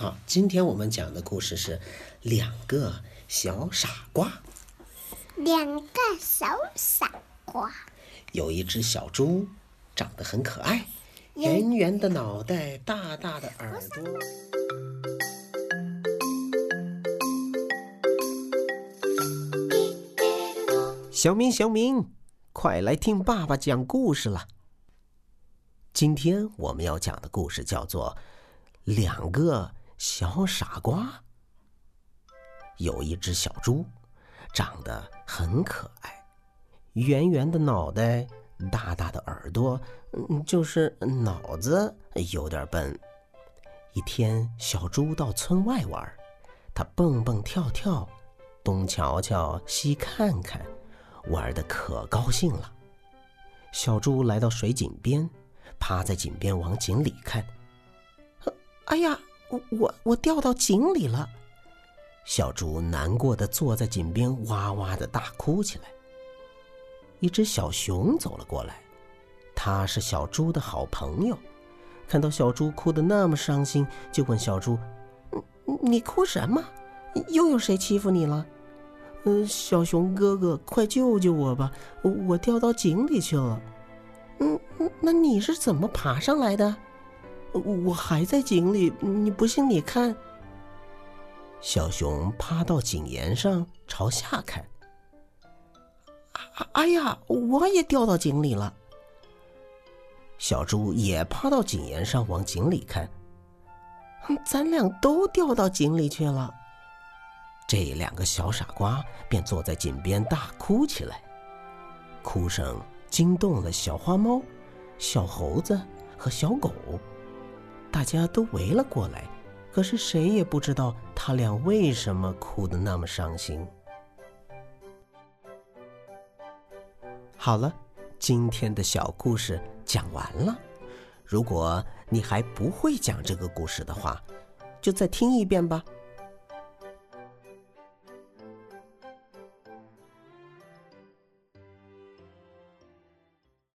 好，今天我们讲的故事是两个小傻瓜。两个小傻瓜，有一只小猪，长得很可爱，圆圆的脑袋，大大的耳朵。小明，小明，快来听爸爸讲故事了。今天我们要讲的故事叫做《两个小傻瓜》。有一只小猪，长得很可爱，圆圆的脑袋，大大的耳朵，嗯，就是脑子有点笨。一天，小猪到村外玩，它蹦蹦跳跳，东瞧瞧，西看看。玩的可高兴了，小猪来到水井边，趴在井边往井里看。哎呀，我我掉到井里了！小猪难过的坐在井边，哇哇的大哭起来。一只小熊走了过来，它是小猪的好朋友，看到小猪哭得那么伤心，就问小猪：“你哭什么？又有谁欺负你了？”嗯，小熊哥哥，快救救我吧！我掉到井里去了。嗯，那你是怎么爬上来的？我还在井里，你不信你看。小熊趴到井沿上，朝下看。哎呀，我也掉到井里了。小猪也趴到井沿上，往井里看。咱俩都掉到井里去了。这两个小傻瓜便坐在井边大哭起来，哭声惊动了小花猫、小猴子和小狗，大家都围了过来，可是谁也不知道他俩为什么哭得那么伤心。好了，今天的小故事讲完了。如果你还不会讲这个故事的话，就再听一遍吧。